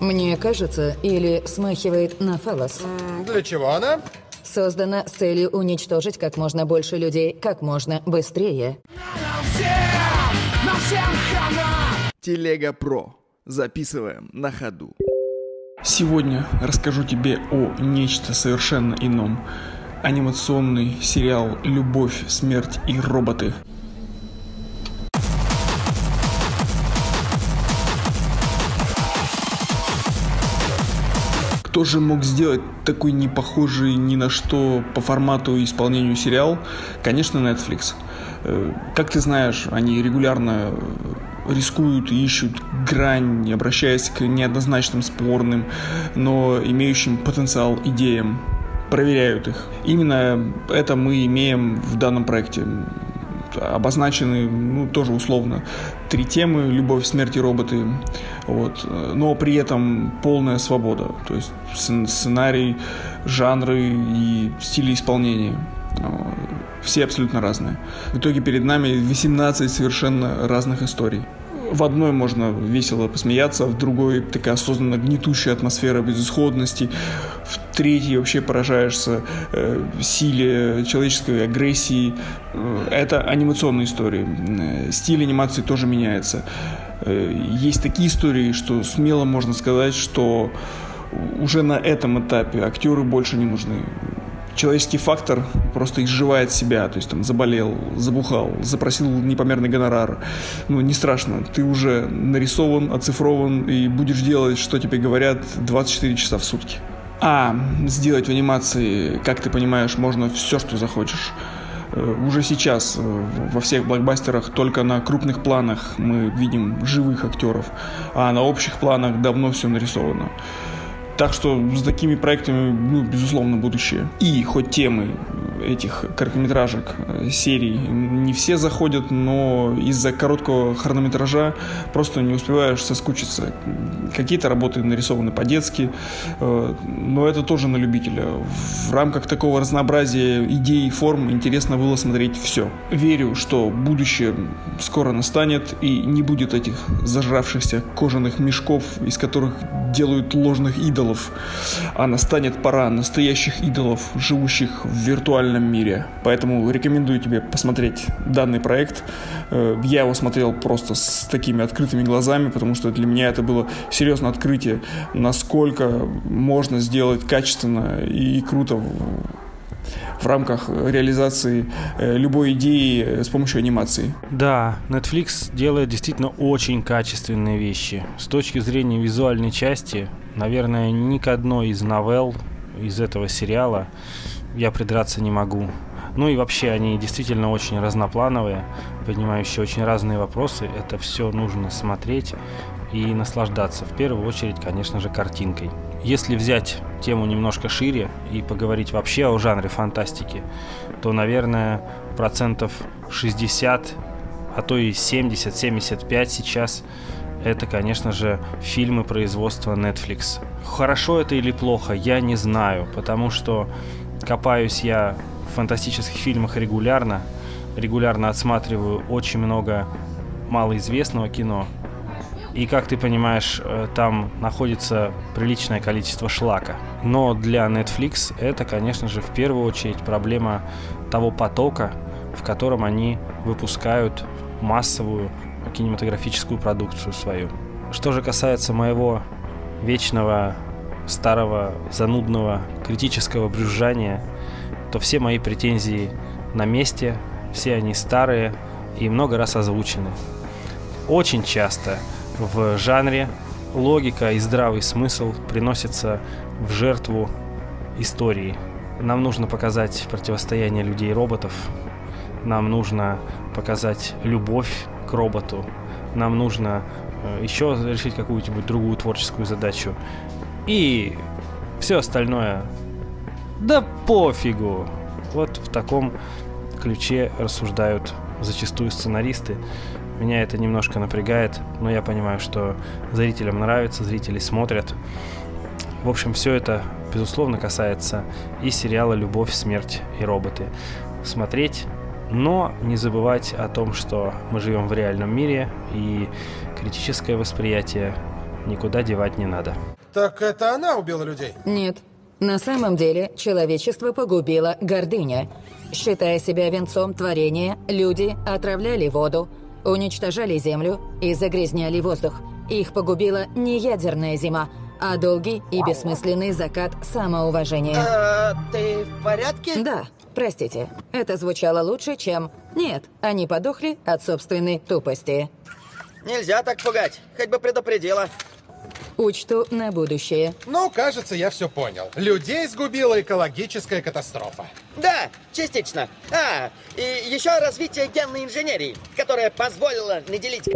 Мне кажется, или смахивает на фалос. Для чего она? Создана с целью уничтожить как можно больше людей как можно быстрее. Телега Про. Записываем на ходу. Сегодня расскажу тебе о нечто совершенно ином. Анимационный сериал «Любовь, смерть и роботы». Кто же мог сделать такой не похожий ни на что по формату и исполнению сериал? Конечно, Netflix. Э, как ты знаешь, они регулярно рискуют и ищут грань, обращаясь к неоднозначным, спорным, но имеющим потенциал идеям, проверяют их. Именно это мы имеем в данном проекте. Обозначены, ну, тоже условно, три темы – любовь, смерть и роботы. Вот. Но при этом полная свобода. То есть сценарий, жанры и стили исполнения все абсолютно разные. В итоге перед нами 18 совершенно разных историй в одной можно весело посмеяться, в другой такая осознанно гнетущая атмосфера безысходности, в третьей вообще поражаешься э, силе человеческой агрессии. Э, это анимационные истории. Э, стиль анимации тоже меняется. Э, есть такие истории, что смело можно сказать, что уже на этом этапе актеры больше не нужны человеческий фактор просто изживает себя, то есть там заболел, забухал, запросил непомерный гонорар. Ну, не страшно, ты уже нарисован, оцифрован и будешь делать, что тебе говорят 24 часа в сутки. А сделать в анимации, как ты понимаешь, можно все, что захочешь. Э, уже сейчас э, во всех блокбастерах только на крупных планах мы видим живых актеров, а на общих планах давно все нарисовано. Так что с такими проектами, ну, безусловно, будущее. И хоть темы этих короткометражек, э, серий не все заходят, но из-за короткого хронометража просто не успеваешь соскучиться. Какие-то работы нарисованы по-детски, э, но это тоже на любителя. В рамках такого разнообразия идей и форм интересно было смотреть все. Верю, что будущее скоро настанет и не будет этих зажравшихся кожаных мешков, из которых делают ложных идолов, а настанет пора настоящих идолов, живущих в виртуальном мире. Поэтому рекомендую тебе посмотреть данный проект. Э, я его смотрел просто с такими открытыми глазами, потому что для меня это было серьезное открытие, насколько можно сделать качественно и круто в рамках реализации э, любой идеи с помощью анимации. Да, Netflix делает действительно очень качественные вещи. С точки зрения визуальной части, наверное, ни к одной из новелл из этого сериала я придраться не могу. Ну и вообще они действительно очень разноплановые, поднимающие очень разные вопросы. Это все нужно смотреть и наслаждаться. В первую очередь, конечно же, картинкой. Если взять тему немножко шире и поговорить вообще о жанре фантастики, то, наверное, процентов 60, а то и 70-75 сейчас это, конечно же, фильмы производства Netflix. Хорошо это или плохо, я не знаю, потому что копаюсь я в фантастических фильмах регулярно, регулярно отсматриваю очень много малоизвестного кино, и, как ты понимаешь, э, там находится приличное количество шлака. Но для Netflix это, конечно же, в первую очередь проблема того потока, в котором они выпускают массовую кинематографическую продукцию свою. Что же касается моего вечного, старого, занудного, критического брюзжания, то все мои претензии на месте, все они старые и много раз озвучены. Очень часто в жанре логика и здравый смысл приносятся в жертву истории. Нам нужно показать противостояние людей и роботов. Нам нужно показать любовь к роботу. Нам нужно э, еще решить какую-нибудь другую творческую задачу. И все остальное, да пофигу. Вот в таком ключе рассуждают зачастую сценаристы. Меня это немножко напрягает, но я понимаю, что зрителям нравится, зрители смотрят. В общем, все это, безусловно, касается и сериала «Любовь, смерть и роботы». Смотреть, но не забывать о том, что мы живем в реальном мире, и критическое восприятие никуда девать не надо. Так это она убила людей? Нет. На самом деле человечество погубила гордыня. Считая себя венцом творения, люди отравляли воду, уничтожали землю и загрязняли воздух. Их погубила не ядерная зима, а долгий и бессмысленный закат самоуважения. А, ты в порядке? Да, простите, это звучало лучше, чем... Нет, они подохли от собственной тупости. Нельзя так пугать. Хоть бы предупредила. Учту на будущее. Ну, кажется, я все понял. Людей сгубила экологическая катастрофа. Да, частично. А, и еще развитие генной инженерии, которая позволила наделить